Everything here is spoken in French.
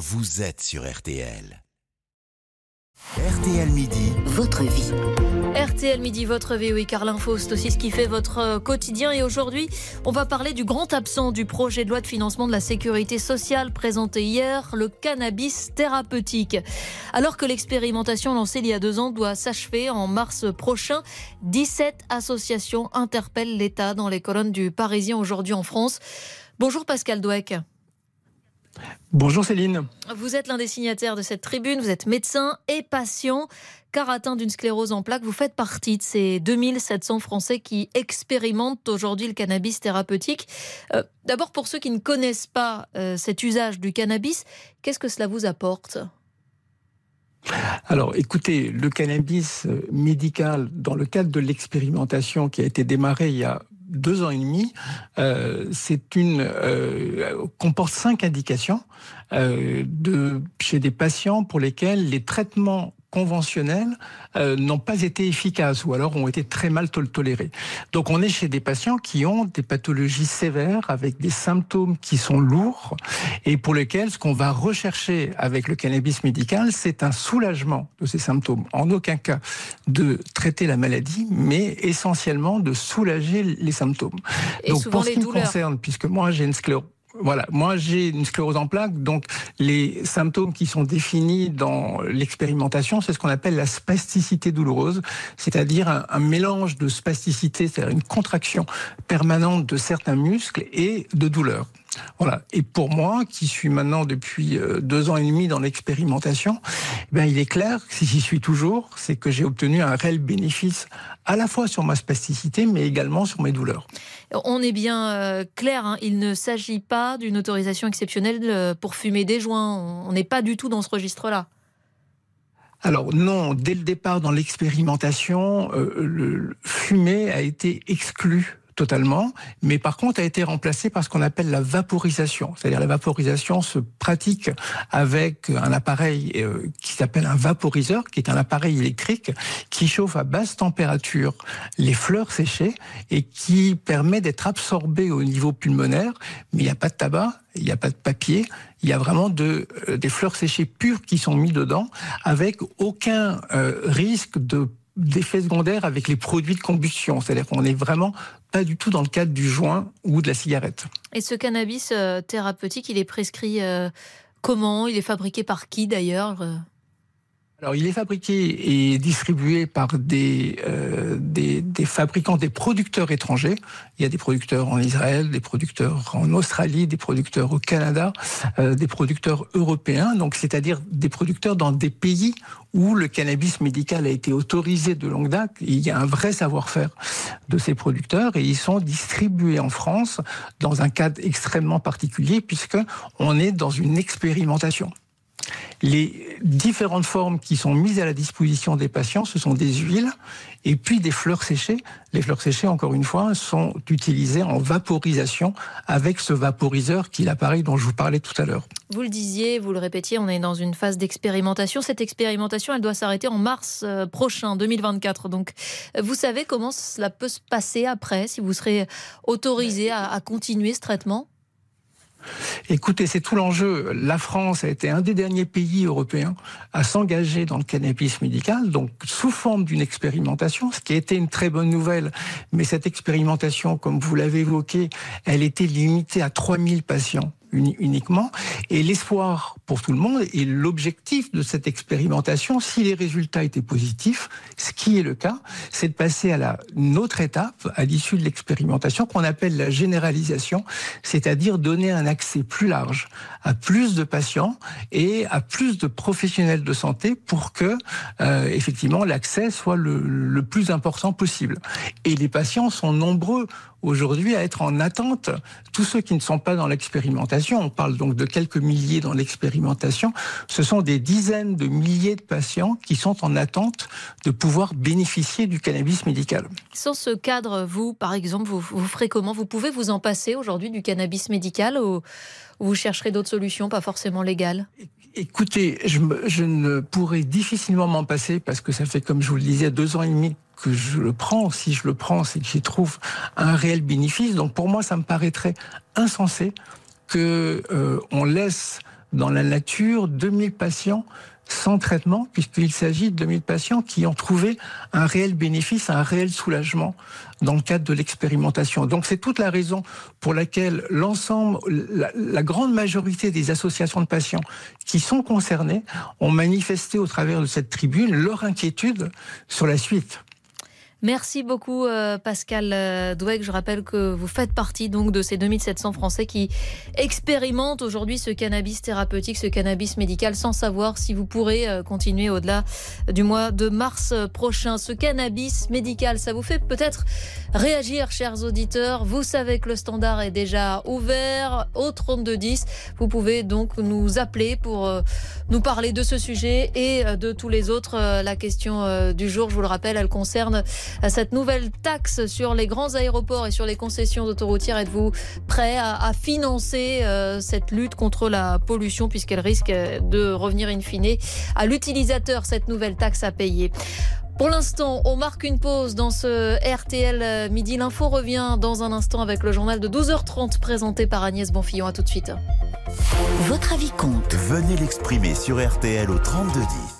vous êtes sur RTL. RTL Midi. Votre vie. RTL Midi, votre vie, oui, car l'info, c'est aussi ce qui fait votre euh, quotidien. Et aujourd'hui, on va parler du grand absent du projet de loi de financement de la sécurité sociale présenté hier, le cannabis thérapeutique. Alors que l'expérimentation lancée il y a deux ans doit s'achever en mars prochain, 17 associations interpellent l'État dans les colonnes du Parisien aujourd'hui en France. Bonjour Pascal Douek. Bonjour Céline. Vous êtes l'un des signataires de cette tribune, vous êtes médecin et patient, car atteint d'une sclérose en plaques, vous faites partie de ces 2700 Français qui expérimentent aujourd'hui le cannabis thérapeutique. Euh, d'abord, pour ceux qui ne connaissent pas euh, cet usage du cannabis, qu'est-ce que cela vous apporte? Alors écoutez, le cannabis euh, médical, dans le cadre de l'expérimentation qui a été démarrée il y a deux ans et demi, euh, c'est une euh, comporte cinq indications de chez des patients pour lesquels les traitements conventionnels euh, n'ont pas été efficaces ou alors ont été très mal tolérés. Donc on est chez des patients qui ont des pathologies sévères avec des symptômes qui sont lourds et pour lesquels ce qu'on va rechercher avec le cannabis médical, c'est un soulagement de ces symptômes. En aucun cas de traiter la maladie, mais essentiellement de soulager les symptômes. Et Donc pour ce qui me douleurs. concerne, puisque moi j'ai une sclérose voilà, moi j'ai une sclérose en plaques, donc les symptômes qui sont définis dans l'expérimentation, c'est ce qu'on appelle la spasticité douloureuse, c'est-à-dire un, un mélange de spasticité, c'est-à-dire une contraction permanente de certains muscles et de douleur. Voilà. Et pour moi, qui suis maintenant depuis euh, deux ans et demi dans l'expérimentation, eh bien, il est clair que si j'y suis toujours, c'est que j'ai obtenu un réel bénéfice à la fois sur ma spasticité, mais également sur mes douleurs. On est bien euh, clair, hein, il ne s'agit pas d'une autorisation exceptionnelle euh, pour fumer des joints. On n'est pas du tout dans ce registre-là. Alors non, dès le départ dans l'expérimentation, euh, le fumer a été exclu totalement, mais par contre a été remplacé par ce qu'on appelle la vaporisation. C'est-à-dire la vaporisation se pratique avec un appareil euh, qui s'appelle un vaporiseur, qui est un appareil électrique qui chauffe à basse température les fleurs séchées et qui permet d'être absorbé au niveau pulmonaire, mais il n'y a pas de tabac, il n'y a pas de papier, il y a vraiment de, euh, des fleurs séchées pures qui sont mis dedans, avec aucun euh, risque de d'effets secondaires avec les produits de combustion. C'est-à-dire qu'on n'est vraiment pas du tout dans le cadre du joint ou de la cigarette. Et ce cannabis euh, thérapeutique, il est prescrit euh, comment? Il est fabriqué par qui d'ailleurs? Alors, il est fabriqué et distribué par des, euh, des, des fabricants, des producteurs étrangers. Il y a des producteurs en Israël, des producteurs en Australie, des producteurs au Canada, euh, des producteurs européens. Donc, c'est-à-dire des producteurs dans des pays où le cannabis médical a été autorisé de longue date. Il y a un vrai savoir-faire de ces producteurs et ils sont distribués en France dans un cadre extrêmement particulier puisque on est dans une expérimentation. Les différentes formes qui sont mises à la disposition des patients, ce sont des huiles et puis des fleurs séchées. Les fleurs séchées, encore une fois, sont utilisées en vaporisation avec ce vaporiseur qui l'appareil dont je vous parlais tout à l'heure. Vous le disiez, vous le répétiez, on est dans une phase d'expérimentation. Cette expérimentation, elle doit s'arrêter en mars euh, prochain, 2024. Donc, vous savez comment cela peut se passer après, si vous serez autorisé à continuer ce traitement? Écoutez, c'est tout l'enjeu. La France a été un des derniers pays européens à s'engager dans le cannabis médical, donc sous forme d'une expérimentation, ce qui a été une très bonne nouvelle. Mais cette expérimentation, comme vous l'avez évoqué, elle était limitée à 3000 patients uniquement. Et l'espoir pour tout le monde et l'objectif de cette expérimentation, si les résultats étaient positifs, ce qui est le cas, c'est de passer à la autre étape à l'issue de l'expérimentation qu'on appelle la généralisation, c'est-à-dire donner un accès plus large à plus de patients et à plus de professionnels de santé pour que euh, effectivement l'accès soit le, le plus important possible. Et les patients sont nombreux aujourd'hui à être en attente. Tous ceux qui ne sont pas dans l'expérimentation, on parle donc de quelques milliers dans l'expérimentation, ce sont des dizaines de milliers de patients qui sont en attente de pouvoir bénéficier du cannabis médical. Sans ce cadre, vous, par exemple, vous, vous ferez comment? Vous pouvez vous en passer aujourd'hui du cannabis médical ou, ou vous chercherez d'autres solutions, pas forcément légales? Écoutez, je, me- je ne pourrais difficilement m'en passer parce que ça fait, comme je vous le disais, deux ans et demi que je le prends. Si je le prends, c'est que j'y trouve un réel bénéfice. Donc pour moi, ça me paraîtrait insensé que euh, on laisse dans la nature 2000 patients sans traitement, puisqu'il s'agit de 2000 patients qui ont trouvé un réel bénéfice, un réel soulagement dans le cadre de l'expérimentation. Donc c'est toute la raison pour laquelle l'ensemble, la, la, grande majorité des associations de patients qui sont concernés ont manifesté au travers de cette tribune leur inquiétude sur la suite. Merci beaucoup euh, Pascal euh, Dweck. Je rappelle que vous faites partie donc de ces 2700 Français qui expérimentent aujourd'hui ce cannabis thérapeutique, ce cannabis médical, sans savoir si vous pourrez euh, continuer au-delà du mois de mars prochain. Ce cannabis médical, ça vous fait peut-être réagir, chers auditeurs. Vous savez que le standard est déjà ouvert au 3210. Vous pouvez donc nous appeler pour nous parler de ce sujet et de tous les autres. La question du jour, je vous le rappelle, elle concerne cette nouvelle taxe sur les grands aéroports et sur les concessions d'autoroutières. Êtes-vous prêt à, financer euh, cette lutte contre la pollution puisqu'elle risque de revenir in fine à l'utilisateur, cette nouvelle taxe à payer? Pour l'instant, on marque une pause dans ce RTL Midi. L'info revient dans un instant avec le journal de 12h30 présenté par Agnès Bonfillon. A tout de suite. Votre avis compte. Venez l'exprimer sur RTL au 3210.